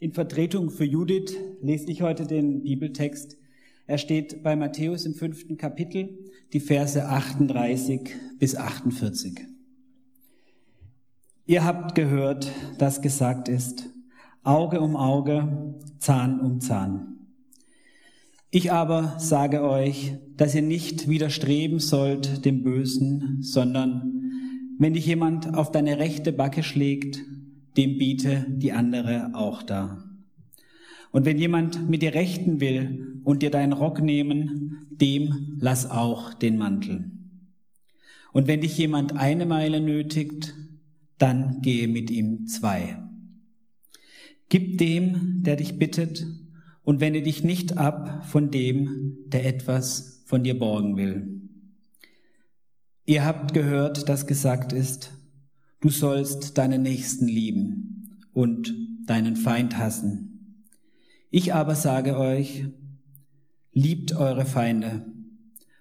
In Vertretung für Judith lese ich heute den Bibeltext. Er steht bei Matthäus im fünften Kapitel, die Verse 38 bis 48. Ihr habt gehört, dass gesagt ist, Auge um Auge, Zahn um Zahn. Ich aber sage euch, dass ihr nicht widerstreben sollt dem Bösen, sondern wenn dich jemand auf deine rechte Backe schlägt, dem biete die andere auch da. Und wenn jemand mit dir rechten will und dir deinen Rock nehmen, dem lass auch den Mantel. Und wenn dich jemand eine Meile nötigt, dann gehe mit ihm zwei. Gib dem, der dich bittet, und wende dich nicht ab von dem, der etwas von dir borgen will. Ihr habt gehört, dass gesagt ist, Du sollst deinen Nächsten lieben und deinen Feind hassen. Ich aber sage euch, liebt eure Feinde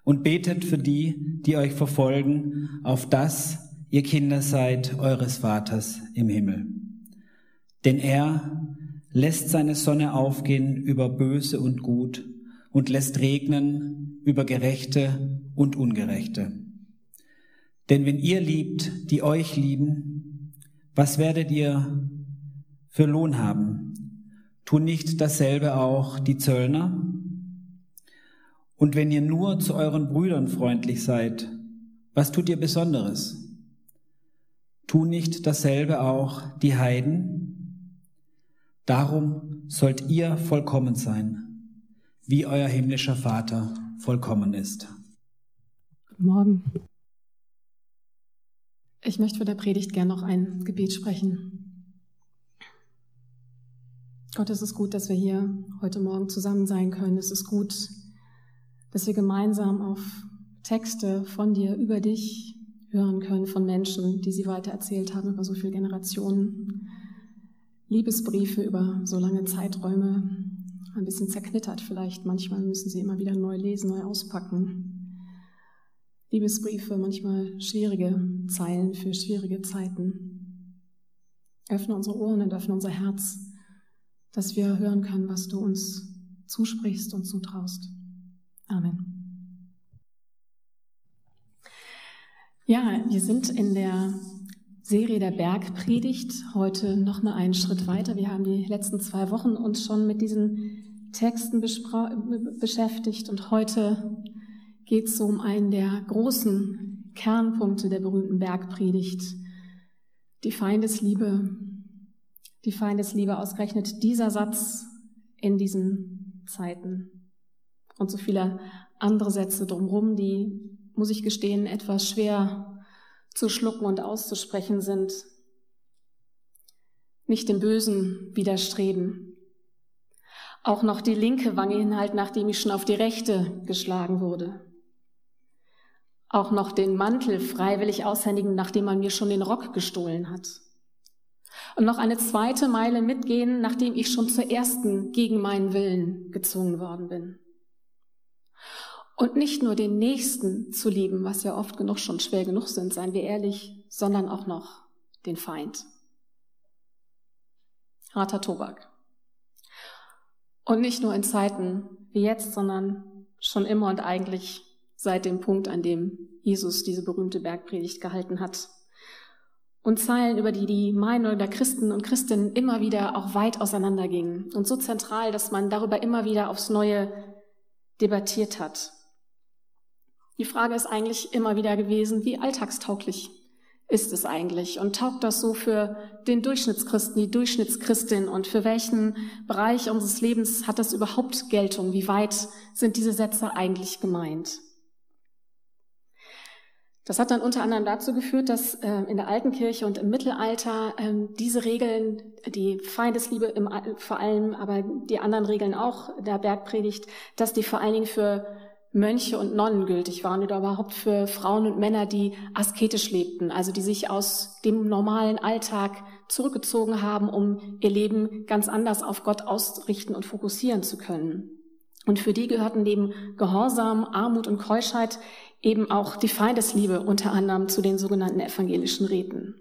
und betet für die, die euch verfolgen, auf das ihr Kinder seid eures Vaters im Himmel. Denn er lässt seine Sonne aufgehen über Böse und Gut und lässt regnen über Gerechte und Ungerechte. Denn wenn ihr liebt, die euch lieben, was werdet ihr für Lohn haben? Tun nicht dasselbe auch die Zöllner? Und wenn ihr nur zu euren Brüdern freundlich seid, was tut ihr Besonderes? Tun nicht dasselbe auch die Heiden? Darum sollt ihr vollkommen sein, wie euer himmlischer Vater vollkommen ist. Morgen. Ich möchte für der Predigt gern noch ein Gebet sprechen. Gott, es ist gut, dass wir hier heute Morgen zusammen sein können. Es ist gut, dass wir gemeinsam auf Texte von dir über dich hören können, von Menschen, die sie weiter erzählt haben über so viele Generationen. Liebesbriefe über so lange Zeiträume, ein bisschen zerknittert vielleicht. Manchmal müssen sie immer wieder neu lesen, neu auspacken. Liebesbriefe, manchmal schwierige Zeilen für schwierige Zeiten. Öffne unsere Ohren und öffne unser Herz, dass wir hören können, was du uns zusprichst und zutraust. Amen. Ja, wir sind in der Serie der Bergpredigt heute noch mal einen Schritt weiter. Wir haben die letzten zwei Wochen uns schon mit diesen Texten beschäftigt und heute geht es um einen der großen Kernpunkte der berühmten Bergpredigt, die Feindesliebe. Die Feindesliebe ausgerechnet dieser Satz in diesen Zeiten. Und so viele andere Sätze drumherum, die, muss ich gestehen, etwas schwer zu schlucken und auszusprechen sind. Nicht dem Bösen widerstreben. Auch noch die linke Wange hinhalten, nachdem ich schon auf die rechte geschlagen wurde auch noch den Mantel freiwillig aushändigen, nachdem man mir schon den Rock gestohlen hat. Und noch eine zweite Meile mitgehen, nachdem ich schon zur ersten gegen meinen Willen gezwungen worden bin. Und nicht nur den Nächsten zu lieben, was ja oft genug schon schwer genug sind, seien wir ehrlich, sondern auch noch den Feind. Harter Tobak. Und nicht nur in Zeiten wie jetzt, sondern schon immer und eigentlich seit dem Punkt, an dem Jesus diese berühmte Bergpredigt gehalten hat. Und Zeilen, über die die Meinung der Christen und Christinnen immer wieder auch weit auseinandergingen und so zentral, dass man darüber immer wieder aufs Neue debattiert hat. Die Frage ist eigentlich immer wieder gewesen, wie alltagstauglich ist es eigentlich und taugt das so für den Durchschnittschristen, die Durchschnittschristin und für welchen Bereich unseres Lebens hat das überhaupt Geltung? Wie weit sind diese Sätze eigentlich gemeint? Das hat dann unter anderem dazu geführt, dass äh, in der alten Kirche und im Mittelalter äh, diese Regeln, die Feindesliebe im, vor allem, aber die anderen Regeln auch der Bergpredigt, dass die vor allen Dingen für Mönche und Nonnen gültig waren oder überhaupt für Frauen und Männer, die asketisch lebten, also die sich aus dem normalen Alltag zurückgezogen haben, um ihr Leben ganz anders auf Gott ausrichten und fokussieren zu können. Und für die gehörten neben Gehorsam, Armut und Keuschheit eben auch die Feindesliebe unter anderem zu den sogenannten evangelischen Räten.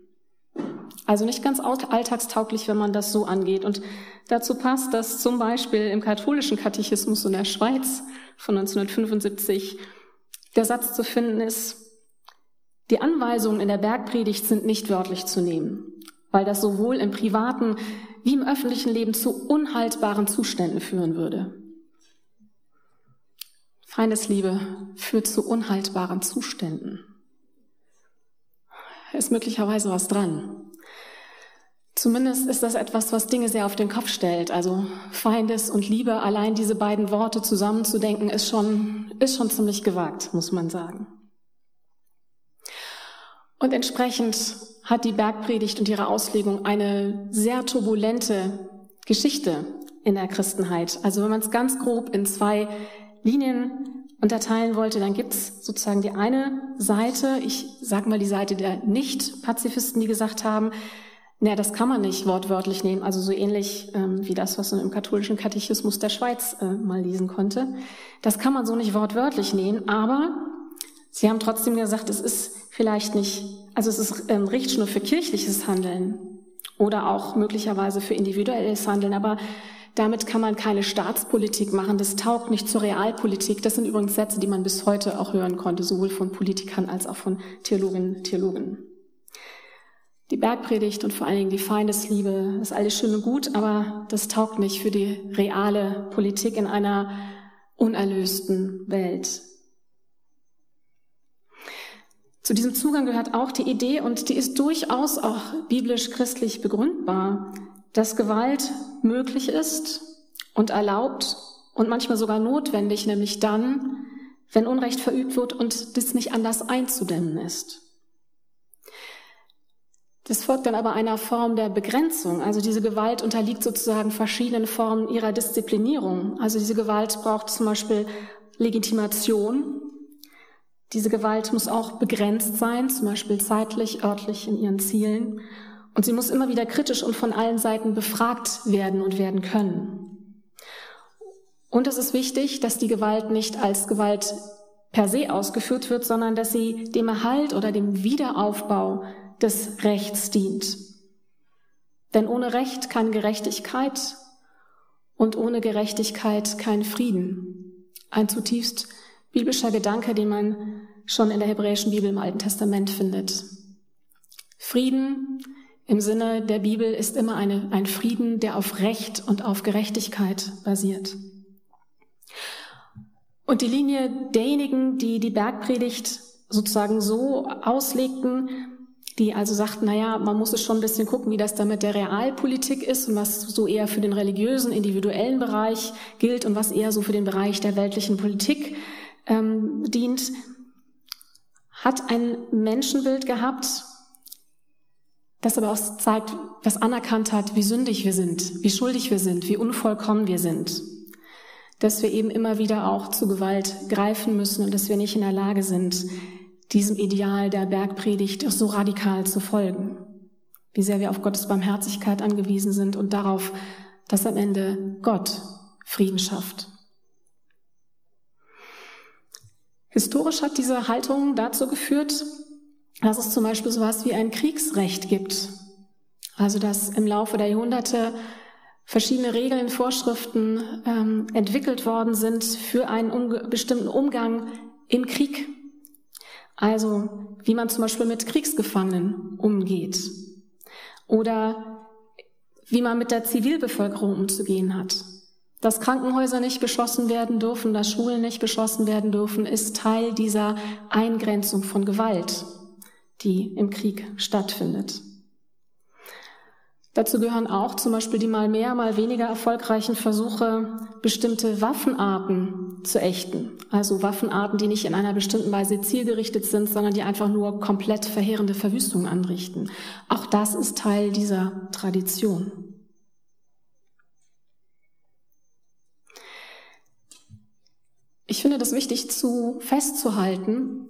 Also nicht ganz alltagstauglich, wenn man das so angeht. Und dazu passt, dass zum Beispiel im katholischen Katechismus in der Schweiz von 1975 der Satz zu finden ist, die Anweisungen in der Bergpredigt sind nicht wörtlich zu nehmen, weil das sowohl im privaten wie im öffentlichen Leben zu unhaltbaren Zuständen führen würde. Feindesliebe führt zu unhaltbaren Zuständen. Ist möglicherweise was dran. Zumindest ist das etwas, was Dinge sehr auf den Kopf stellt. Also Feindes und Liebe, allein diese beiden Worte zusammenzudenken, ist schon, ist schon ziemlich gewagt, muss man sagen. Und entsprechend hat die Bergpredigt und ihre Auslegung eine sehr turbulente Geschichte in der Christenheit. Also wenn man es ganz grob in zwei Linien unterteilen wollte, dann gibt's sozusagen die eine Seite, ich sage mal die Seite der Nicht-Pazifisten, die gesagt haben, naja, das kann man nicht wortwörtlich nehmen, also so ähnlich ähm, wie das, was man im katholischen Katechismus der Schweiz äh, mal lesen konnte. Das kann man so nicht wortwörtlich nehmen, aber sie haben trotzdem gesagt, es ist vielleicht nicht, also es ist ähm, Richtschnur für kirchliches Handeln oder auch möglicherweise für individuelles Handeln, aber damit kann man keine Staatspolitik machen. Das taugt nicht zur Realpolitik. Das sind übrigens Sätze, die man bis heute auch hören konnte, sowohl von Politikern als auch von Theologinnen und Theologen. Die Bergpredigt und vor allen Dingen die Feindesliebe ist alles schön und gut, aber das taugt nicht für die reale Politik in einer unerlösten Welt. Zu diesem Zugang gehört auch die Idee, und die ist durchaus auch biblisch-christlich begründbar, dass Gewalt möglich ist und erlaubt und manchmal sogar notwendig, nämlich dann, wenn Unrecht verübt wird und das nicht anders einzudämmen ist. Das folgt dann aber einer Form der Begrenzung. Also diese Gewalt unterliegt sozusagen verschiedenen Formen ihrer Disziplinierung. Also diese Gewalt braucht zum Beispiel Legitimation. Diese Gewalt muss auch begrenzt sein, zum Beispiel zeitlich, örtlich in ihren Zielen. Und sie muss immer wieder kritisch und von allen Seiten befragt werden und werden können. Und es ist wichtig, dass die Gewalt nicht als Gewalt per se ausgeführt wird, sondern dass sie dem Erhalt oder dem Wiederaufbau des Rechts dient. Denn ohne Recht keine Gerechtigkeit und ohne Gerechtigkeit kein Frieden. Ein zutiefst biblischer Gedanke, den man schon in der hebräischen Bibel im Alten Testament findet. Frieden im Sinne der Bibel ist immer eine, ein Frieden, der auf Recht und auf Gerechtigkeit basiert. Und die Linie derjenigen, die die Bergpredigt sozusagen so auslegten, die also sagten, naja, man muss es schon ein bisschen gucken, wie das da mit der Realpolitik ist und was so eher für den religiösen, individuellen Bereich gilt und was eher so für den Bereich der weltlichen Politik ähm, dient, hat ein Menschenbild gehabt, das aber auch zeigt, was anerkannt hat, wie sündig wir sind, wie schuldig wir sind, wie unvollkommen wir sind. Dass wir eben immer wieder auch zu Gewalt greifen müssen und dass wir nicht in der Lage sind, diesem Ideal der Bergpredigt so radikal zu folgen. Wie sehr wir auf Gottes Barmherzigkeit angewiesen sind und darauf, dass am Ende Gott Frieden schafft. Historisch hat diese Haltung dazu geführt, dass es zum Beispiel sowas wie ein Kriegsrecht gibt. Also dass im Laufe der Jahrhunderte verschiedene Regeln, Vorschriften ähm, entwickelt worden sind für einen um bestimmten Umgang im Krieg. Also wie man zum Beispiel mit Kriegsgefangenen umgeht oder wie man mit der Zivilbevölkerung umzugehen hat. Dass Krankenhäuser nicht beschossen werden dürfen, dass Schulen nicht beschossen werden dürfen, ist Teil dieser Eingrenzung von Gewalt die im Krieg stattfindet. Dazu gehören auch zum Beispiel die mal mehr, mal weniger erfolgreichen Versuche, bestimmte Waffenarten zu ächten. Also Waffenarten, die nicht in einer bestimmten Weise zielgerichtet sind, sondern die einfach nur komplett verheerende Verwüstungen anrichten. Auch das ist Teil dieser Tradition. Ich finde das wichtig zu festzuhalten,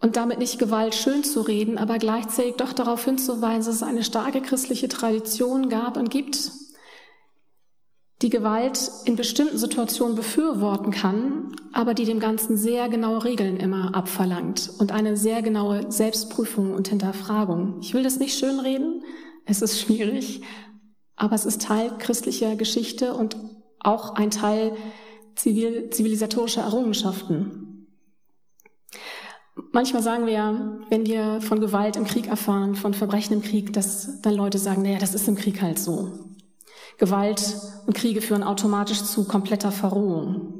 und damit nicht Gewalt schön zu reden, aber gleichzeitig doch darauf hinzuweisen, dass es eine starke christliche Tradition gab und gibt, die Gewalt in bestimmten Situationen befürworten kann, aber die dem Ganzen sehr genaue Regeln immer abverlangt und eine sehr genaue Selbstprüfung und Hinterfragung. Ich will das nicht schönreden, es ist schwierig, aber es ist Teil christlicher Geschichte und auch ein Teil zivil, zivilisatorischer Errungenschaften. Manchmal sagen wir ja, wenn wir von Gewalt im Krieg erfahren, von Verbrechen im Krieg, dass dann Leute sagen, naja, das ist im Krieg halt so. Gewalt und Kriege führen automatisch zu kompletter Verrohung.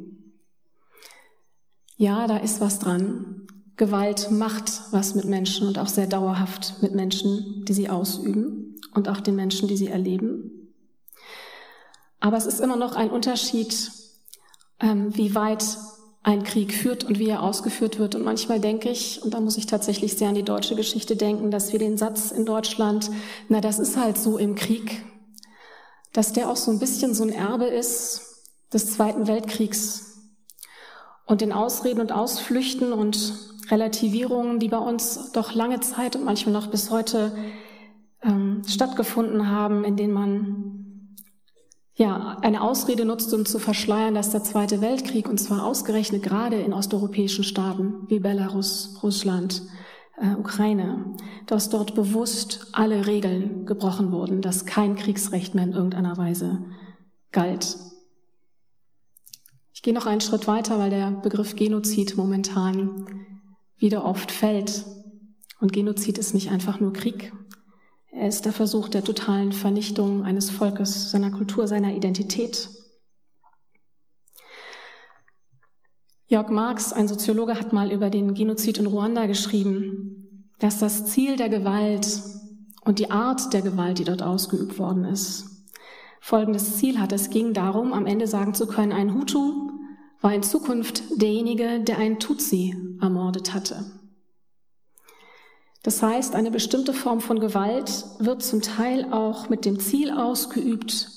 Ja, da ist was dran. Gewalt macht was mit Menschen und auch sehr dauerhaft mit Menschen, die sie ausüben und auch den Menschen, die sie erleben. Aber es ist immer noch ein Unterschied, ähm, wie weit ein Krieg führt und wie er ausgeführt wird. Und manchmal denke ich, und da muss ich tatsächlich sehr an die deutsche Geschichte denken, dass wir den Satz in Deutschland, na, das ist halt so im Krieg, dass der auch so ein bisschen so ein Erbe ist des Zweiten Weltkriegs. Und den Ausreden und Ausflüchten und Relativierungen, die bei uns doch lange Zeit und manchmal noch bis heute ähm, stattgefunden haben, in denen man ja, eine Ausrede nutzt, um zu verschleiern, dass der Zweite Weltkrieg, und zwar ausgerechnet gerade in osteuropäischen Staaten wie Belarus, Russland, äh, Ukraine, dass dort bewusst alle Regeln gebrochen wurden, dass kein Kriegsrecht mehr in irgendeiner Weise galt. Ich gehe noch einen Schritt weiter, weil der Begriff Genozid momentan wieder oft fällt. Und Genozid ist nicht einfach nur Krieg. Er ist der Versuch der totalen Vernichtung eines Volkes, seiner Kultur, seiner Identität. Jörg Marx, ein Soziologe, hat mal über den Genozid in Ruanda geschrieben, dass das Ziel der Gewalt und die Art der Gewalt, die dort ausgeübt worden ist, folgendes Ziel hat. Es ging darum, am Ende sagen zu können, ein Hutu war in Zukunft derjenige, der einen Tutsi ermordet hatte. Das heißt, eine bestimmte Form von Gewalt wird zum Teil auch mit dem Ziel ausgeübt,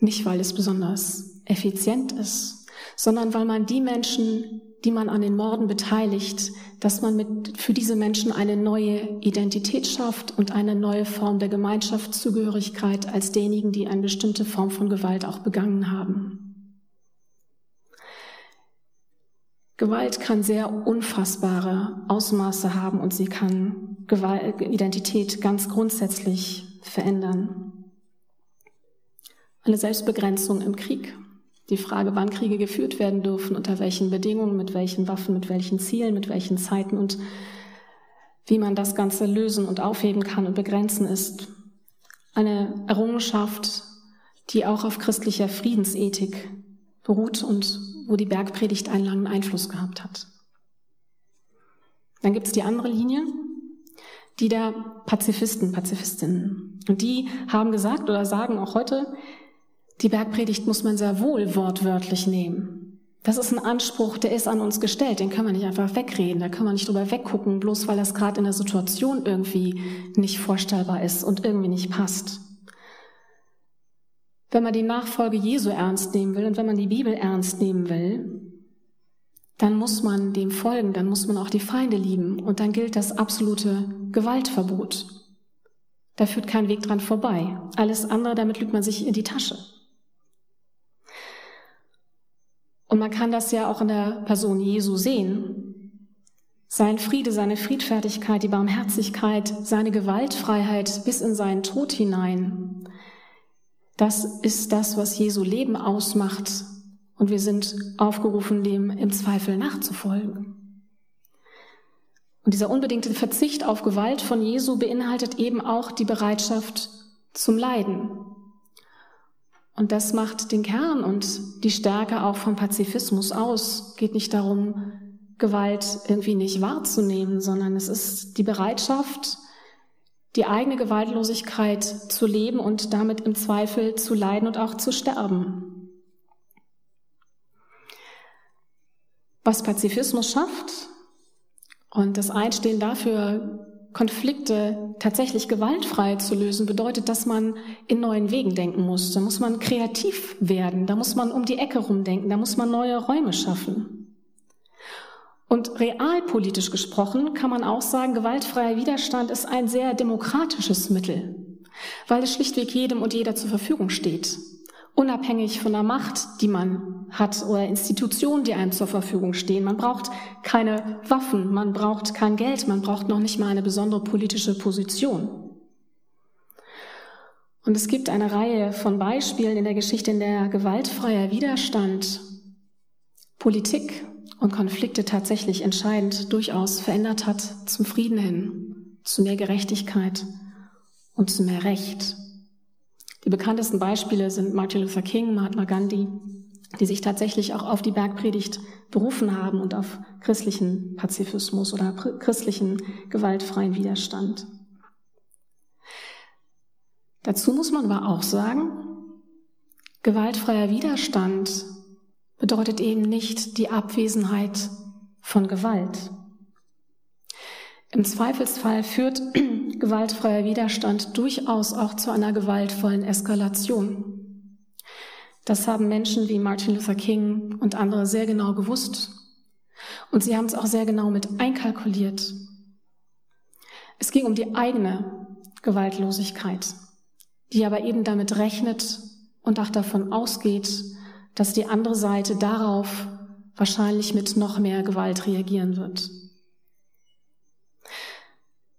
nicht weil es besonders effizient ist, sondern weil man die Menschen, die man an den Morden beteiligt, dass man mit, für diese Menschen eine neue Identität schafft und eine neue Form der Gemeinschaftszugehörigkeit als derjenigen, die eine bestimmte Form von Gewalt auch begangen haben. Gewalt kann sehr unfassbare Ausmaße haben und sie kann Gewalt, Identität ganz grundsätzlich verändern. Eine Selbstbegrenzung im Krieg die Frage, wann Kriege geführt werden dürfen, unter welchen Bedingungen, mit welchen Waffen, mit welchen Zielen, mit welchen Zeiten und wie man das Ganze lösen und aufheben kann und begrenzen ist. Eine Errungenschaft, die auch auf christlicher Friedensethik beruht und wo die Bergpredigt einen langen Einfluss gehabt hat. Dann gibt es die andere Linie, die der Pazifisten, Pazifistinnen. Und die haben gesagt oder sagen auch heute, die Bergpredigt muss man sehr wohl wortwörtlich nehmen. Das ist ein Anspruch, der ist an uns gestellt, den können wir nicht einfach wegreden, da können wir nicht drüber weggucken, bloß weil das gerade in der Situation irgendwie nicht vorstellbar ist und irgendwie nicht passt. Wenn man die Nachfolge Jesu ernst nehmen will und wenn man die Bibel ernst nehmen will, dann muss man dem folgen, dann muss man auch die Feinde lieben und dann gilt das absolute Gewaltverbot. Da führt kein Weg dran vorbei. Alles andere, damit lügt man sich in die Tasche. Und man kann das ja auch in der Person Jesu sehen. Sein Friede, seine Friedfertigkeit, die Barmherzigkeit, seine Gewaltfreiheit bis in seinen Tod hinein. Das ist das, was Jesu Leben ausmacht. Und wir sind aufgerufen, dem im Zweifel nachzufolgen. Und dieser unbedingte Verzicht auf Gewalt von Jesu beinhaltet eben auch die Bereitschaft zum Leiden, und das macht den Kern und die Stärke auch vom Pazifismus aus. Geht nicht darum, Gewalt irgendwie nicht wahrzunehmen, sondern es ist die Bereitschaft, die eigene Gewaltlosigkeit zu leben und damit im Zweifel zu leiden und auch zu sterben. Was Pazifismus schafft und das Einstehen dafür, Konflikte tatsächlich gewaltfrei zu lösen, bedeutet, dass man in neuen Wegen denken muss. Da muss man kreativ werden, da muss man um die Ecke rumdenken, da muss man neue Räume schaffen. Und realpolitisch gesprochen kann man auch sagen, gewaltfreier Widerstand ist ein sehr demokratisches Mittel, weil es schlichtweg jedem und jeder zur Verfügung steht. unabhängig von der Macht, die man hat oder Institutionen, die einem zur Verfügung stehen. Man braucht keine Waffen, man braucht kein Geld, man braucht noch nicht mal eine besondere politische Position. Und es gibt eine Reihe von Beispielen in der Geschichte, in der gewaltfreier Widerstand Politik und Konflikte tatsächlich entscheidend durchaus verändert hat zum Frieden hin, zu mehr Gerechtigkeit und zu mehr Recht. Die bekanntesten Beispiele sind Martin Luther King, Mahatma Gandhi, die sich tatsächlich auch auf die Bergpredigt berufen haben und auf christlichen Pazifismus oder christlichen gewaltfreien Widerstand. Dazu muss man aber auch sagen, gewaltfreier Widerstand bedeutet eben nicht die Abwesenheit von Gewalt. Im Zweifelsfall führt gewaltfreier Widerstand durchaus auch zu einer gewaltvollen Eskalation. Das haben Menschen wie Martin Luther King und andere sehr genau gewusst. Und sie haben es auch sehr genau mit einkalkuliert. Es ging um die eigene Gewaltlosigkeit, die aber eben damit rechnet und auch davon ausgeht, dass die andere Seite darauf wahrscheinlich mit noch mehr Gewalt reagieren wird.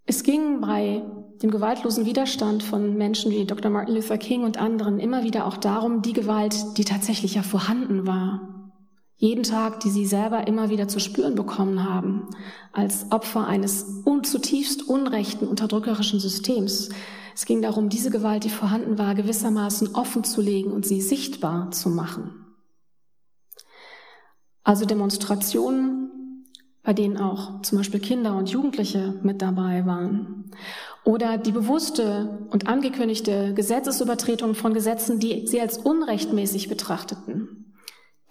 Es ging bei dem gewaltlosen Widerstand von Menschen wie Dr. Martin Luther King und anderen immer wieder auch darum, die Gewalt, die tatsächlich ja vorhanden war, jeden Tag, die sie selber immer wieder zu spüren bekommen haben, als Opfer eines zutiefst unrechten, unterdrückerischen Systems. Es ging darum, diese Gewalt, die vorhanden war, gewissermaßen offen zu legen und sie sichtbar zu machen. Also Demonstrationen bei denen auch zum Beispiel Kinder und Jugendliche mit dabei waren. Oder die bewusste und angekündigte Gesetzesübertretung von Gesetzen, die sie als unrechtmäßig betrachteten.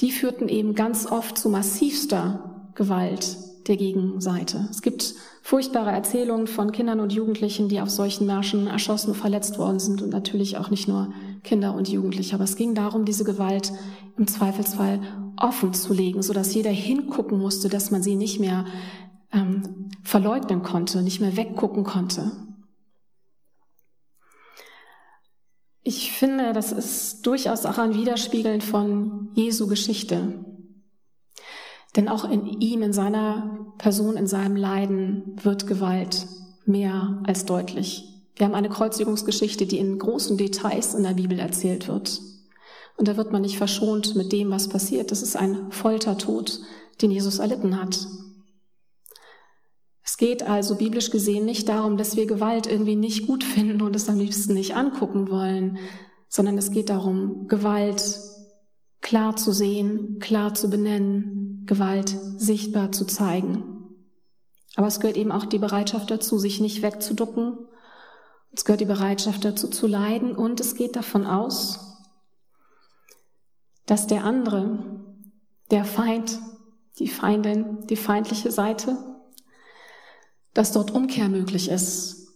Die führten eben ganz oft zu massivster Gewalt der Gegenseite. Es gibt furchtbare Erzählungen von Kindern und Jugendlichen, die auf solchen Märschen erschossen, verletzt worden sind und natürlich auch nicht nur Kinder und Jugendliche. Aber es ging darum, diese Gewalt im Zweifelsfall offen zu legen, sodass jeder hingucken musste, dass man sie nicht mehr ähm, verleugnen konnte, nicht mehr weggucken konnte. Ich finde, das ist durchaus auch ein Widerspiegeln von Jesu Geschichte. Denn auch in ihm, in seiner Person, in seinem Leiden wird Gewalt mehr als deutlich. Wir haben eine Kreuzigungsgeschichte, die in großen Details in der Bibel erzählt wird. Und da wird man nicht verschont mit dem, was passiert. Das ist ein Foltertod, den Jesus erlitten hat. Es geht also biblisch gesehen nicht darum, dass wir Gewalt irgendwie nicht gut finden und es am liebsten nicht angucken wollen, sondern es geht darum, Gewalt klar zu sehen, klar zu benennen, Gewalt sichtbar zu zeigen. Aber es gehört eben auch die Bereitschaft dazu, sich nicht wegzuducken. Es gehört die Bereitschaft dazu zu leiden und es geht davon aus, dass der andere, der Feind, die Feindin, die feindliche Seite, dass dort Umkehr möglich ist.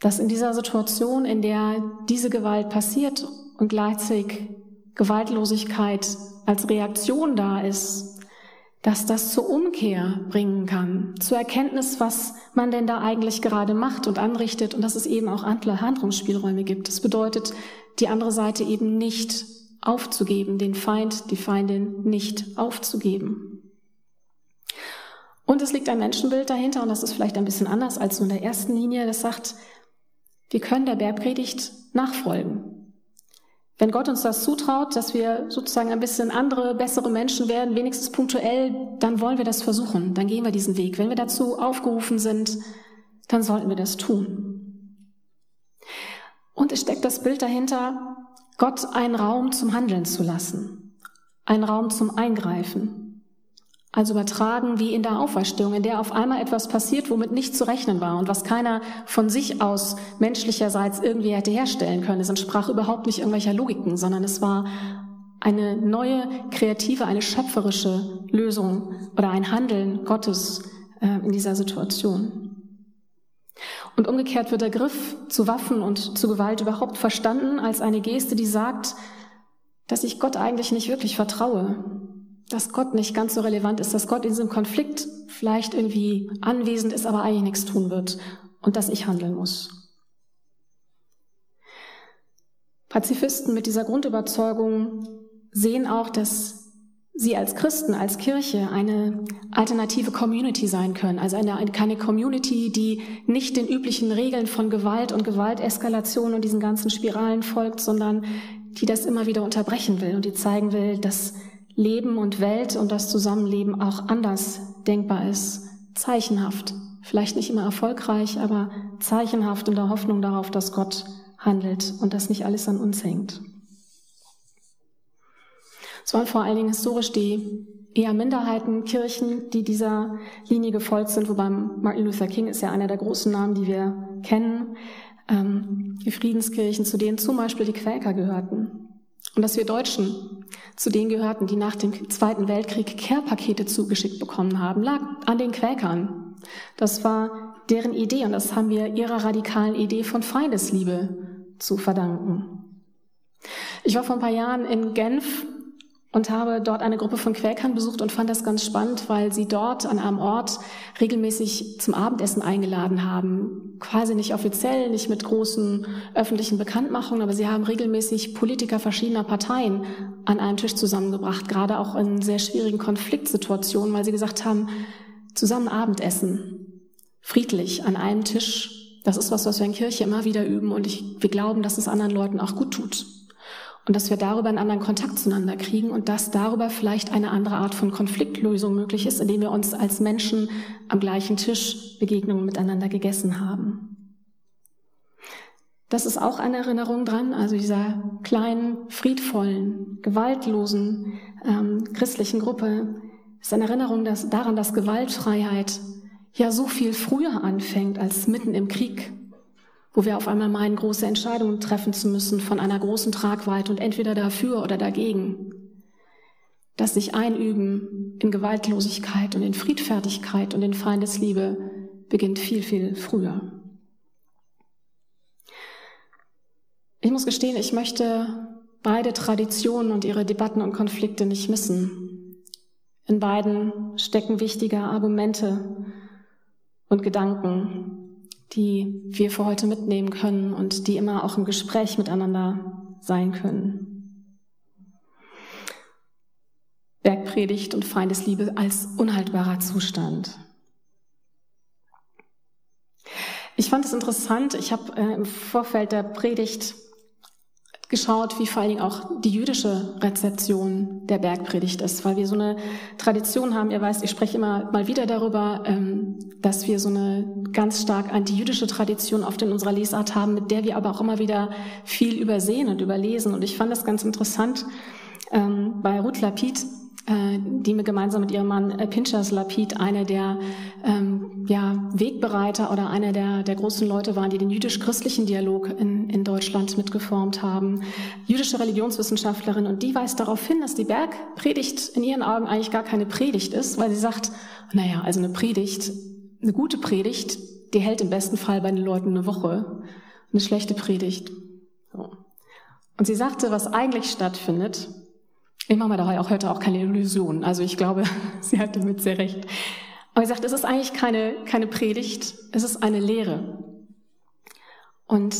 Dass in dieser Situation, in der diese Gewalt passiert und gleichzeitig Gewaltlosigkeit als Reaktion da ist, dass das zur Umkehr bringen kann, zur Erkenntnis, was man denn da eigentlich gerade macht und anrichtet und dass es eben auch Handlungsspielräume gibt. Das bedeutet, die andere Seite eben nicht aufzugeben, den Feind, die Feindin nicht aufzugeben. Und es liegt ein Menschenbild dahinter, und das ist vielleicht ein bisschen anders als nur in der ersten Linie, das sagt, wir können der Bergpredigt nachfolgen. Wenn Gott uns das zutraut, dass wir sozusagen ein bisschen andere, bessere Menschen werden, wenigstens punktuell, dann wollen wir das versuchen, dann gehen wir diesen Weg. Wenn wir dazu aufgerufen sind, dann sollten wir das tun. Und es steckt das Bild dahinter, Gott einen Raum zum Handeln zu lassen, einen Raum zum Eingreifen. Also übertragen wie in der Auferstehung, in der auf einmal etwas passiert, womit nicht zu rechnen war und was keiner von sich aus menschlicherseits irgendwie hätte herstellen können. Es entsprach überhaupt nicht irgendwelcher Logiken, sondern es war eine neue, kreative, eine schöpferische Lösung oder ein Handeln Gottes äh, in dieser Situation. Und umgekehrt wird der Griff zu Waffen und zu Gewalt überhaupt verstanden als eine Geste, die sagt, dass ich Gott eigentlich nicht wirklich vertraue, dass Gott nicht ganz so relevant ist, dass Gott in diesem Konflikt vielleicht irgendwie anwesend ist, aber eigentlich nichts tun wird und dass ich handeln muss. Pazifisten mit dieser Grundüberzeugung sehen auch, dass sie als Christen, als Kirche eine alternative Community sein können. Also eine, keine Community, die nicht den üblichen Regeln von Gewalt und Gewalteskalation und diesen ganzen Spiralen folgt, sondern die das immer wieder unterbrechen will und die zeigen will, dass Leben und Welt und das Zusammenleben auch anders denkbar ist. Zeichenhaft. Vielleicht nicht immer erfolgreich, aber zeichenhaft in der Hoffnung darauf, dass Gott handelt und dass nicht alles an uns hängt. Waren vor allen Dingen historisch die eher Minderheitenkirchen, die dieser Linie gefolgt sind, wobei Martin Luther King ist ja einer der großen Namen, die wir kennen. Ähm, die Friedenskirchen, zu denen zum Beispiel die Quäker gehörten. Und dass wir Deutschen zu denen gehörten, die nach dem Zweiten Weltkrieg Care-Pakete zugeschickt bekommen haben, lag an den Quäkern. Das war deren Idee und das haben wir ihrer radikalen Idee von Feindesliebe zu verdanken. Ich war vor ein paar Jahren in Genf und habe dort eine Gruppe von Quäkern besucht und fand das ganz spannend, weil sie dort an einem Ort regelmäßig zum Abendessen eingeladen haben. Quasi nicht offiziell, nicht mit großen öffentlichen Bekanntmachungen, aber sie haben regelmäßig Politiker verschiedener Parteien an einen Tisch zusammengebracht, gerade auch in sehr schwierigen Konfliktsituationen, weil sie gesagt haben, zusammen Abendessen, friedlich an einem Tisch, das ist was, was wir in Kirche immer wieder üben und ich, wir glauben, dass es anderen Leuten auch gut tut und dass wir darüber einen anderen Kontakt zueinander kriegen und dass darüber vielleicht eine andere Art von Konfliktlösung möglich ist, indem wir uns als Menschen am gleichen Tisch Begegnungen miteinander gegessen haben. Das ist auch eine Erinnerung dran, also dieser kleinen, friedvollen, gewaltlosen ähm, christlichen Gruppe ist eine Erinnerung dass, daran, dass Gewaltfreiheit ja so viel früher anfängt als mitten im Krieg wo wir auf einmal meinen, große Entscheidungen treffen zu müssen von einer großen Tragweite und entweder dafür oder dagegen. Das sich einüben in Gewaltlosigkeit und in Friedfertigkeit und in Feindesliebe beginnt viel, viel früher. Ich muss gestehen, ich möchte beide Traditionen und ihre Debatten und Konflikte nicht missen. In beiden stecken wichtige Argumente und Gedanken, die wir für heute mitnehmen können und die immer auch im Gespräch miteinander sein können. Bergpredigt und Feindesliebe als unhaltbarer Zustand. Ich fand es interessant, ich habe äh, im Vorfeld der Predigt geschaut, wie vor allen Dingen auch die jüdische Rezeption der Bergpredigt ist, weil wir so eine Tradition haben. Ihr weißt, ich spreche immer mal wieder darüber, ähm, dass wir so eine ganz stark antijüdische Tradition oft in unserer Lesart haben, mit der wir aber auch immer wieder viel übersehen und überlesen. Und ich fand das ganz interessant ähm, bei Ruth Lapid, die mir gemeinsam mit ihrem Mann äh, Pinchas Lapid eine der ähm, ja, Wegbereiter oder einer der, der großen Leute waren, die den jüdisch-christlichen Dialog in, in Deutschland mitgeformt haben. Jüdische Religionswissenschaftlerin und die weist darauf hin, dass die Bergpredigt in ihren Augen eigentlich gar keine Predigt ist, weil sie sagt, naja, also eine Predigt, eine gute Predigt, die hält im besten Fall bei den Leuten eine Woche. Eine schlechte Predigt. So. Und sie sagte, was eigentlich stattfindet, ich mache mir da auch heute auch keine Illusionen. Also ich glaube, sie hat damit sehr recht. Aber sie sagt, es ist eigentlich keine, keine Predigt, es ist eine Lehre. Und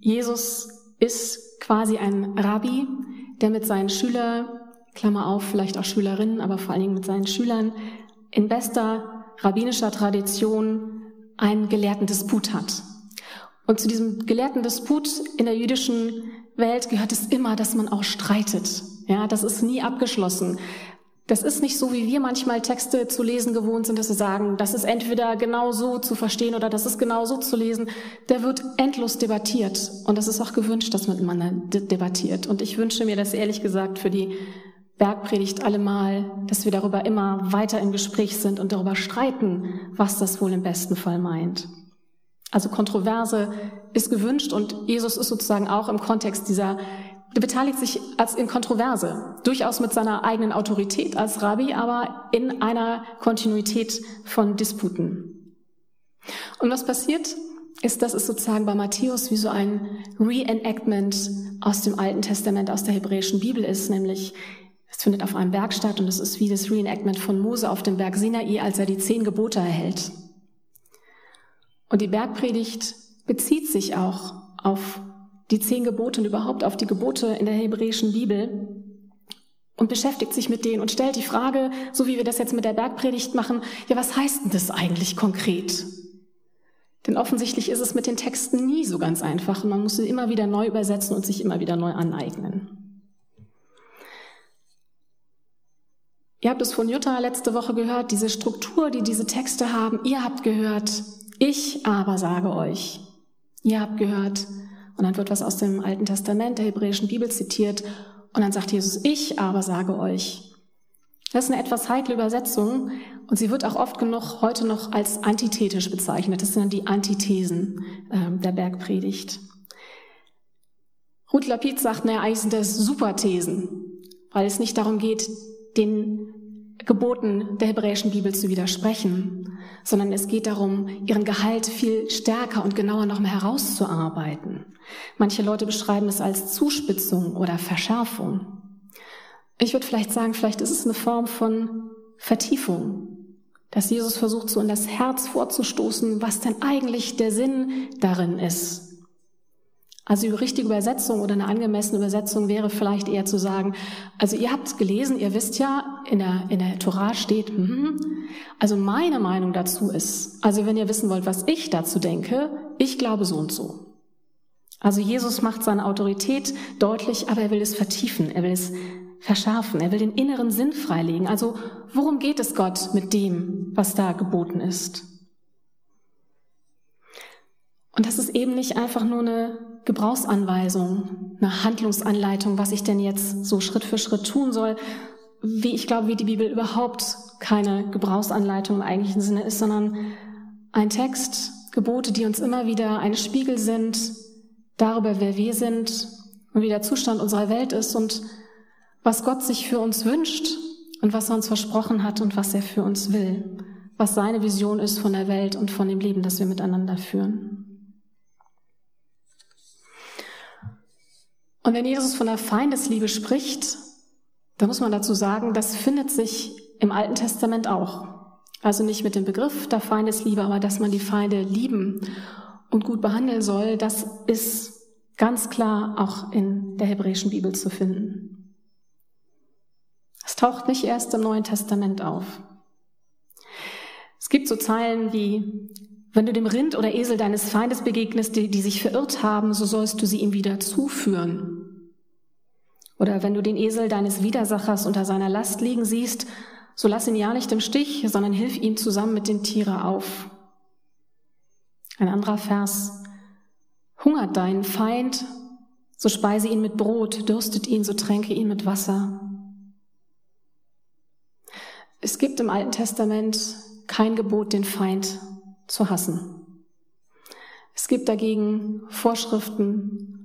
Jesus ist quasi ein Rabbi, der mit seinen Schülern, Klammer auf, vielleicht auch Schülerinnen, aber vor allen Dingen mit seinen Schülern, in bester rabbinischer Tradition einen gelehrten Disput hat. Und zu diesem gelehrten Disput in der jüdischen Welt gehört es immer, dass man auch streitet. Ja, das ist nie abgeschlossen. Das ist nicht so, wie wir manchmal Texte zu lesen gewohnt sind, dass wir sagen, das ist entweder genau so zu verstehen oder das ist genau so zu lesen. Der wird endlos debattiert. Und das ist auch gewünscht, dass man debattiert. Und ich wünsche mir das ehrlich gesagt für die Bergpredigt allemal, dass wir darüber immer weiter im Gespräch sind und darüber streiten, was das wohl im besten Fall meint. Also Kontroverse ist gewünscht und Jesus ist sozusagen auch im Kontext dieser der beteiligt sich als in Kontroverse, durchaus mit seiner eigenen Autorität als Rabbi, aber in einer Kontinuität von Disputen. Und was passiert, ist, dass es sozusagen bei Matthäus wie so ein Reenactment aus dem Alten Testament, aus der hebräischen Bibel ist, nämlich es findet auf einem Berg statt und es ist wie das Reenactment von Mose auf dem Berg Sinai, als er die zehn Gebote erhält. Und die Bergpredigt bezieht sich auch auf die zehn Gebote und überhaupt auf die Gebote in der hebräischen Bibel und beschäftigt sich mit denen und stellt die Frage, so wie wir das jetzt mit der Bergpredigt machen, ja, was heißt denn das eigentlich konkret? Denn offensichtlich ist es mit den Texten nie so ganz einfach und man muss sie immer wieder neu übersetzen und sich immer wieder neu aneignen. Ihr habt es von Jutta letzte Woche gehört, diese Struktur, die diese Texte haben. Ihr habt gehört, ich aber sage euch. Ihr habt gehört. Und dann wird was aus dem Alten Testament, der hebräischen Bibel zitiert. Und dann sagt Jesus, ich aber sage euch. Das ist eine etwas heikle Übersetzung und sie wird auch oft genug heute noch als antithetisch bezeichnet. Das sind dann die Antithesen äh, der Bergpredigt. Ruth Lapid sagt, naja, eigentlich sind das Superthesen, weil es nicht darum geht, den Geboten der hebräischen Bibel zu widersprechen, sondern es geht darum, ihren Gehalt viel stärker und genauer nochmal herauszuarbeiten. Manche Leute beschreiben es als Zuspitzung oder Verschärfung. Ich würde vielleicht sagen, vielleicht ist es eine Form von Vertiefung, dass Jesus versucht, so in das Herz vorzustoßen, was denn eigentlich der Sinn darin ist. Also die richtige Übersetzung oder eine angemessene Übersetzung wäre vielleicht eher zu sagen, also ihr habt gelesen, ihr wisst ja, in der, in der Torah steht, mm, also meine Meinung dazu ist, also wenn ihr wissen wollt, was ich dazu denke, ich glaube so und so. Also Jesus macht seine Autorität deutlich, aber er will es vertiefen, er will es verschärfen, er will den inneren Sinn freilegen. Also worum geht es Gott mit dem, was da geboten ist? Und das ist eben nicht einfach nur eine Gebrauchsanweisung, eine Handlungsanleitung, was ich denn jetzt so Schritt für Schritt tun soll, wie ich glaube, wie die Bibel überhaupt keine Gebrauchsanleitung im eigentlichen Sinne ist, sondern ein Text, Gebote, die uns immer wieder ein Spiegel sind darüber, wer wir sind und wie der Zustand unserer Welt ist und was Gott sich für uns wünscht und was er uns versprochen hat und was er für uns will, was seine Vision ist von der Welt und von dem Leben, das wir miteinander führen. Und wenn Jesus von der Feindesliebe spricht, dann muss man dazu sagen, das findet sich im Alten Testament auch. Also nicht mit dem Begriff der Feindesliebe, aber dass man die Feinde lieben und gut behandeln soll, das ist ganz klar auch in der hebräischen Bibel zu finden. Es taucht nicht erst im Neuen Testament auf. Es gibt so Zeilen wie, wenn du dem Rind oder Esel deines Feindes begegnest, die, die sich verirrt haben, so sollst du sie ihm wieder zuführen. Oder wenn du den Esel deines Widersachers unter seiner Last liegen siehst, so lass ihn ja nicht im Stich, sondern hilf ihm zusammen mit dem Tiere auf. Ein anderer Vers. Hungert deinen Feind, so speise ihn mit Brot, dürstet ihn, so tränke ihn mit Wasser. Es gibt im Alten Testament kein Gebot, den Feind zu hassen. Es gibt dagegen Vorschriften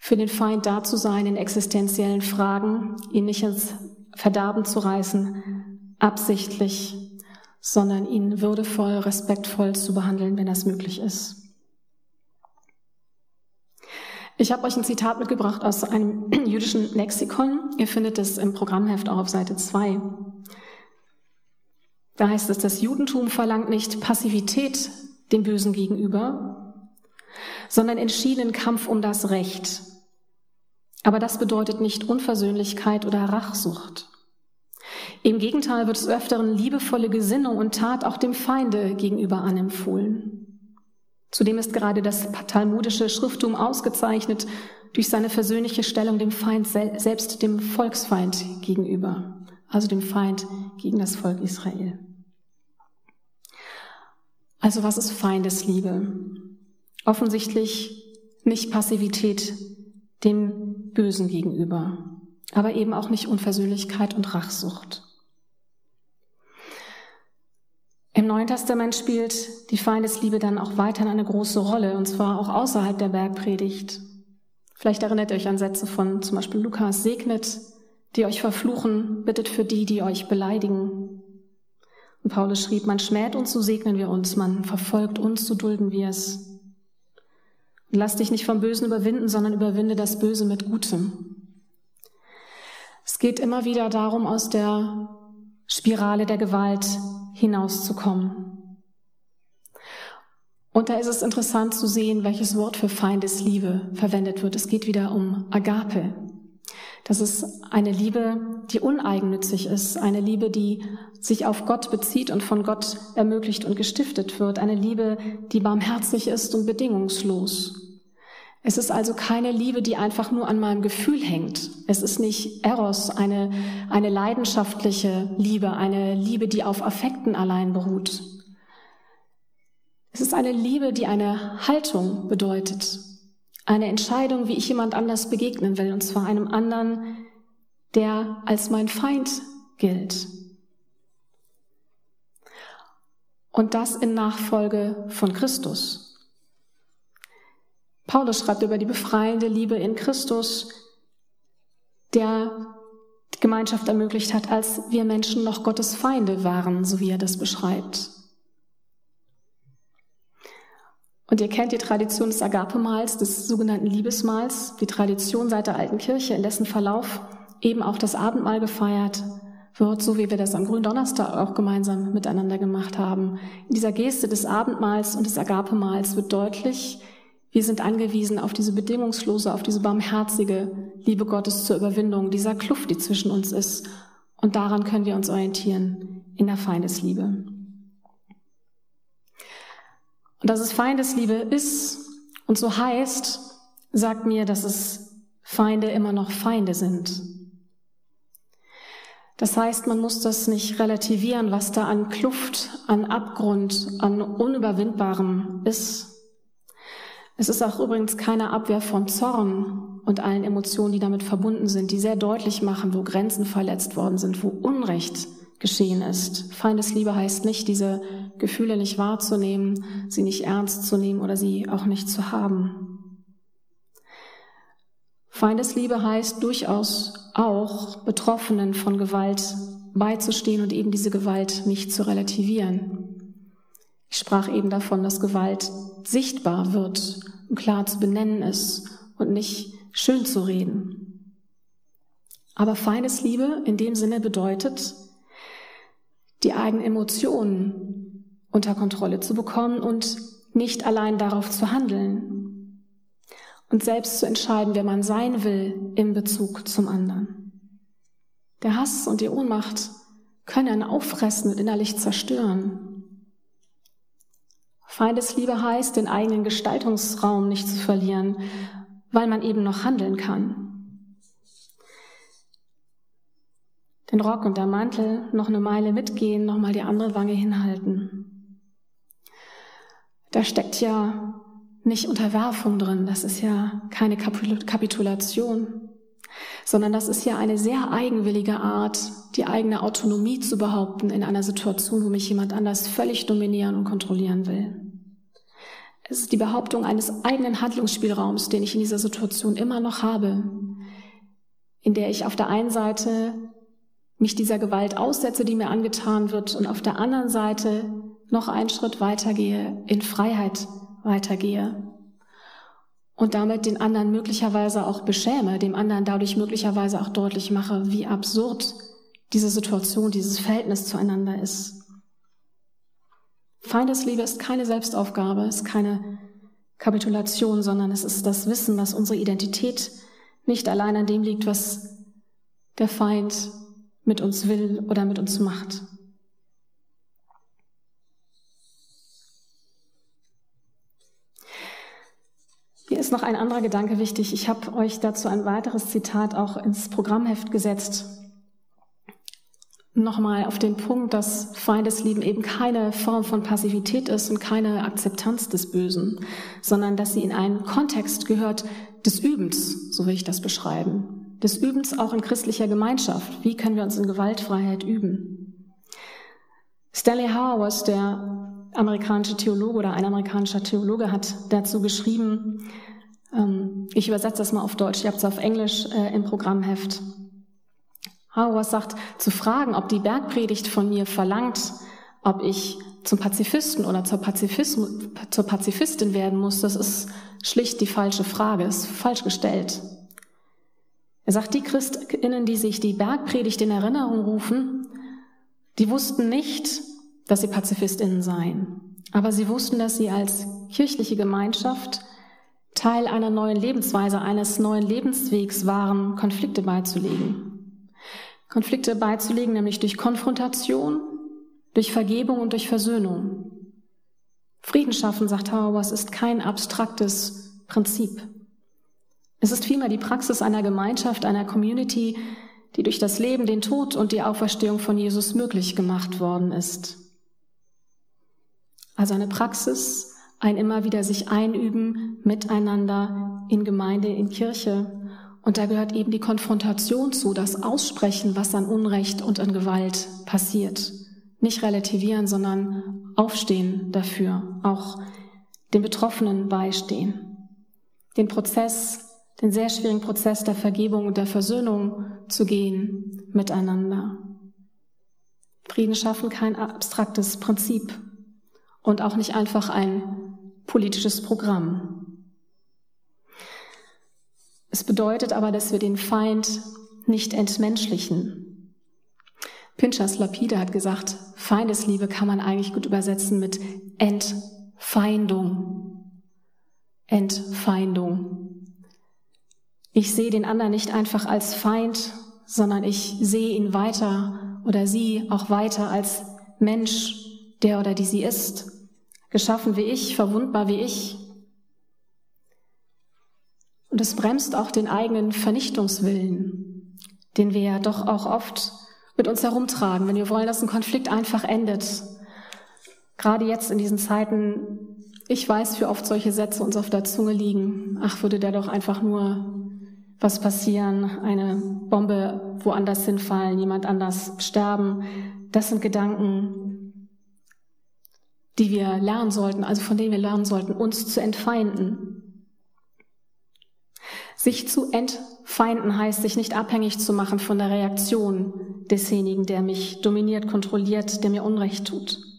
für den Feind da zu sein in existenziellen Fragen, ihn nicht ins Verderben zu reißen, absichtlich, sondern ihn würdevoll, respektvoll zu behandeln, wenn das möglich ist. Ich habe euch ein Zitat mitgebracht aus einem jüdischen Lexikon. Ihr findet es im Programmheft auch auf Seite 2. Da heißt es, das Judentum verlangt nicht Passivität dem Bösen gegenüber, sondern entschiedenen Kampf um das Recht. Aber das bedeutet nicht Unversöhnlichkeit oder Rachsucht. Im Gegenteil wird es öfteren liebevolle Gesinnung und Tat auch dem Feinde gegenüber anempfohlen. Zudem ist gerade das talmudische Schrifttum ausgezeichnet durch seine versöhnliche Stellung dem Feind, selbst dem Volksfeind gegenüber, also dem Feind gegen das Volk Israel. Also was ist Feindesliebe? Offensichtlich nicht Passivität dem Bösen gegenüber, aber eben auch nicht Unversöhnlichkeit und Rachsucht. Im Neuen Testament spielt die Feindesliebe dann auch weiterhin eine große Rolle, und zwar auch außerhalb der Bergpredigt. Vielleicht erinnert ihr euch an Sätze von zum Beispiel Lukas, segnet, die euch verfluchen, bittet für die, die euch beleidigen. Und Paulus schrieb, man schmäht uns, so segnen wir uns, man verfolgt uns, so dulden wir es. Lass dich nicht vom Bösen überwinden, sondern überwinde das Böse mit Gutem. Es geht immer wieder darum, aus der Spirale der Gewalt hinauszukommen. Und da ist es interessant zu sehen, welches Wort für Feindesliebe verwendet wird. Es geht wieder um Agape. Das ist eine Liebe, die uneigennützig ist, eine Liebe, die sich auf Gott bezieht und von Gott ermöglicht und gestiftet wird, eine Liebe, die barmherzig ist und bedingungslos. Es ist also keine Liebe, die einfach nur an meinem Gefühl hängt. Es ist nicht Eros, eine, eine leidenschaftliche Liebe, eine Liebe, die auf Affekten allein beruht. Es ist eine Liebe, die eine Haltung bedeutet, eine Entscheidung, wie ich jemand anders begegnen will, und zwar einem anderen, der als mein Feind gilt. Und das in Nachfolge von Christus. Paulus schreibt über die befreiende Liebe in Christus, der die Gemeinschaft ermöglicht hat, als wir Menschen noch Gottes Feinde waren, so wie er das beschreibt. Und ihr kennt die Tradition des Agape-Mahls, des sogenannten Liebesmahls, die Tradition seit der alten Kirche, in dessen Verlauf eben auch das Abendmahl gefeiert wird, so wie wir das am Gründonnerstag auch gemeinsam miteinander gemacht haben. In dieser Geste des Abendmahls und des Agape-Mahls wird deutlich, wir sind angewiesen auf diese bedingungslose, auf diese barmherzige Liebe Gottes zur Überwindung dieser Kluft, die zwischen uns ist. Und daran können wir uns orientieren in der Feindesliebe. Und dass es Feindesliebe ist und so heißt, sagt mir, dass es Feinde immer noch Feinde sind. Das heißt, man muss das nicht relativieren, was da an Kluft, an Abgrund, an Unüberwindbarem ist. Es ist auch übrigens keine Abwehr von Zorn und allen Emotionen, die damit verbunden sind, die sehr deutlich machen, wo Grenzen verletzt worden sind, wo Unrecht geschehen ist. Feindesliebe heißt nicht, diese Gefühle nicht wahrzunehmen, sie nicht ernst zu nehmen oder sie auch nicht zu haben. Feindesliebe heißt durchaus auch, Betroffenen von Gewalt beizustehen und eben diese Gewalt nicht zu relativieren. Ich sprach eben davon, dass Gewalt sichtbar wird und klar zu benennen ist und nicht schön zu reden. Aber Feindesliebe in dem Sinne bedeutet, die eigenen Emotionen unter Kontrolle zu bekommen und nicht allein darauf zu handeln und selbst zu entscheiden, wer man sein will im Bezug zum anderen. Der Hass und die Ohnmacht können auffressen und innerlich zerstören. Feindesliebe heißt, den eigenen Gestaltungsraum nicht zu verlieren, weil man eben noch handeln kann. Den Rock und der Mantel noch eine Meile mitgehen, noch mal die andere Wange hinhalten. Da steckt ja nicht Unterwerfung drin, das ist ja keine Kapitulation, sondern das ist ja eine sehr eigenwillige Art, die eigene Autonomie zu behaupten in einer Situation, wo mich jemand anders völlig dominieren und kontrollieren will. Es ist die Behauptung eines eigenen Handlungsspielraums, den ich in dieser Situation immer noch habe, in der ich auf der einen Seite mich dieser Gewalt aussetze, die mir angetan wird und auf der anderen Seite noch einen Schritt weitergehe, in Freiheit weitergehe und damit den anderen möglicherweise auch beschäme, dem anderen dadurch möglicherweise auch deutlich mache, wie absurd diese Situation, dieses Verhältnis zueinander ist. Feindesliebe ist keine Selbstaufgabe, ist keine Kapitulation, sondern es ist das Wissen, dass unsere Identität nicht allein an dem liegt, was der Feind mit uns will oder mit uns macht. Hier ist noch ein anderer Gedanke wichtig. Ich habe euch dazu ein weiteres Zitat auch ins Programmheft gesetzt. Nochmal auf den Punkt, dass Feindeslieben eben keine Form von Passivität ist und keine Akzeptanz des Bösen, sondern dass sie in einen Kontext gehört des Übens, so will ich das beschreiben des Übens auch in christlicher Gemeinschaft. Wie können wir uns in Gewaltfreiheit üben? Stanley Howers, der amerikanische Theologe oder ein amerikanischer Theologe, hat dazu geschrieben, ähm, ich übersetze das mal auf Deutsch, ich habe es auf Englisch äh, im Programmheft. Howers sagt, zu fragen, ob die Bergpredigt von mir verlangt, ob ich zum Pazifisten oder zur, zur Pazifistin werden muss, das ist schlicht die falsche Frage, ist falsch gestellt. Er sagt, die Christinnen, die sich die Bergpredigt in Erinnerung rufen, die wussten nicht, dass sie Pazifistinnen seien. Aber sie wussten, dass sie als kirchliche Gemeinschaft Teil einer neuen Lebensweise, eines neuen Lebenswegs waren, Konflikte beizulegen. Konflikte beizulegen, nämlich durch Konfrontation, durch Vergebung und durch Versöhnung. Frieden schaffen, sagt Hauerwas, ist kein abstraktes Prinzip. Es ist vielmehr die Praxis einer Gemeinschaft, einer Community, die durch das Leben, den Tod und die Auferstehung von Jesus möglich gemacht worden ist. Also eine Praxis, ein immer wieder sich einüben miteinander in Gemeinde, in Kirche. Und da gehört eben die Konfrontation zu, das Aussprechen, was an Unrecht und an Gewalt passiert. Nicht relativieren, sondern aufstehen dafür, auch den Betroffenen beistehen. Den Prozess, den sehr schwierigen Prozess der Vergebung und der Versöhnung zu gehen miteinander. Frieden schaffen kein abstraktes Prinzip und auch nicht einfach ein politisches Programm. Es bedeutet aber, dass wir den Feind nicht entmenschlichen, Pinchas Lapide hat gesagt, Feindesliebe kann man eigentlich gut übersetzen mit Entfeindung. Entfeindung. Ich sehe den anderen nicht einfach als Feind, sondern ich sehe ihn weiter oder sie auch weiter als Mensch, der oder die sie ist, geschaffen wie ich, verwundbar wie ich. Und es bremst auch den eigenen Vernichtungswillen, den wir ja doch auch oft mit uns herumtragen, wenn wir wollen, dass ein Konflikt einfach endet. Gerade jetzt in diesen Zeiten, ich weiß, wie oft solche Sätze uns auf der Zunge liegen. Ach, würde der doch einfach nur was passieren, eine Bombe woanders hinfallen, jemand anders sterben. Das sind Gedanken, die wir lernen sollten, also von denen wir lernen sollten, uns zu entfeinden. Sich zu entfeinden heißt, sich nicht abhängig zu machen von der Reaktion desjenigen, der mich dominiert, kontrolliert, der mir Unrecht tut.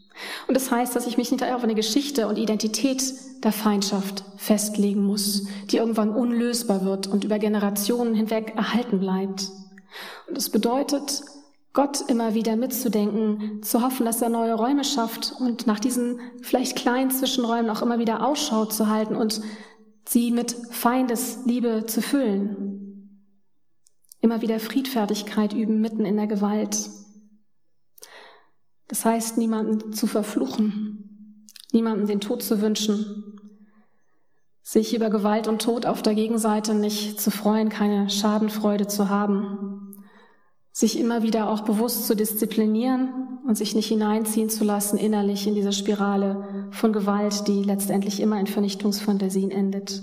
Und das heißt, dass ich mich nicht auf eine Geschichte und Identität der Feindschaft festlegen muss, die irgendwann unlösbar wird und über Generationen hinweg erhalten bleibt. Und es bedeutet, Gott immer wieder mitzudenken, zu hoffen, dass er neue Räume schafft und nach diesen vielleicht kleinen Zwischenräumen auch immer wieder Ausschau zu halten und sie mit Feindesliebe zu füllen. Immer wieder Friedfertigkeit üben mitten in der Gewalt. Das heißt, niemanden zu verfluchen, niemanden den Tod zu wünschen, sich über Gewalt und Tod auf der Gegenseite nicht zu freuen, keine Schadenfreude zu haben, sich immer wieder auch bewusst zu disziplinieren und sich nicht hineinziehen zu lassen innerlich in diese Spirale von Gewalt, die letztendlich immer in Vernichtungsfantasien endet.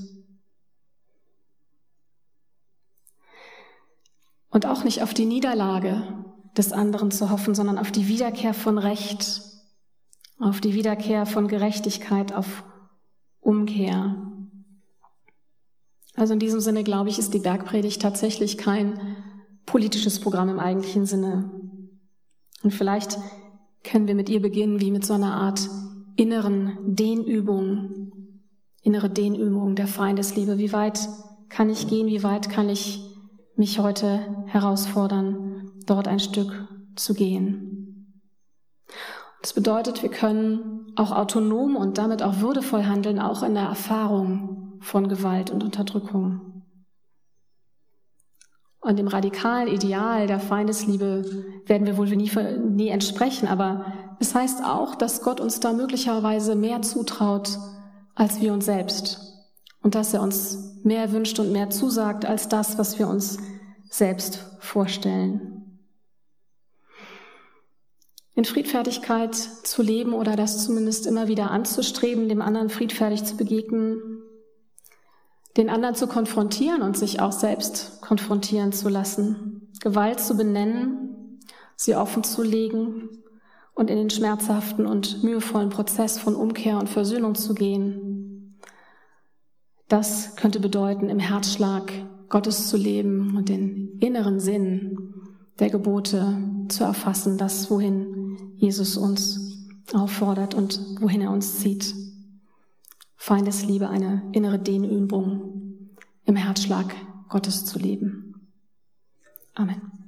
Und auch nicht auf die Niederlage des anderen zu hoffen, sondern auf die Wiederkehr von Recht, auf die Wiederkehr von Gerechtigkeit, auf Umkehr. Also in diesem Sinne, glaube ich, ist die Bergpredigt tatsächlich kein politisches Programm im eigentlichen Sinne. Und vielleicht können wir mit ihr beginnen wie mit so einer Art inneren Dehnübung, innere Dehnübung der Feindesliebe. Wie weit kann ich gehen? Wie weit kann ich mich heute herausfordern, dort ein Stück zu gehen? Das bedeutet, wir können auch autonom und damit auch würdevoll handeln, auch in der Erfahrung von Gewalt und Unterdrückung. Und dem radikalen Ideal der Feindesliebe werden wir wohl nie, nie entsprechen, aber es heißt auch, dass Gott uns da möglicherweise mehr zutraut als wir uns selbst und dass er uns mehr wünscht und mehr zusagt als das, was wir uns selbst vorstellen. In Friedfertigkeit zu leben oder das zumindest immer wieder anzustreben, dem anderen friedfertig zu begegnen, den anderen zu konfrontieren und sich auch selbst konfrontieren zu lassen, Gewalt zu benennen, sie offen zu legen und in den schmerzhaften und mühevollen Prozess von Umkehr und Versöhnung zu gehen. Das könnte bedeuten, im Herzschlag Gottes zu leben und den inneren Sinn der Gebote zu erfassen, das, wohin Jesus uns auffordert und wohin er uns zieht. Feindesliebe, eine innere Dehnübung im Herzschlag Gottes zu leben. Amen.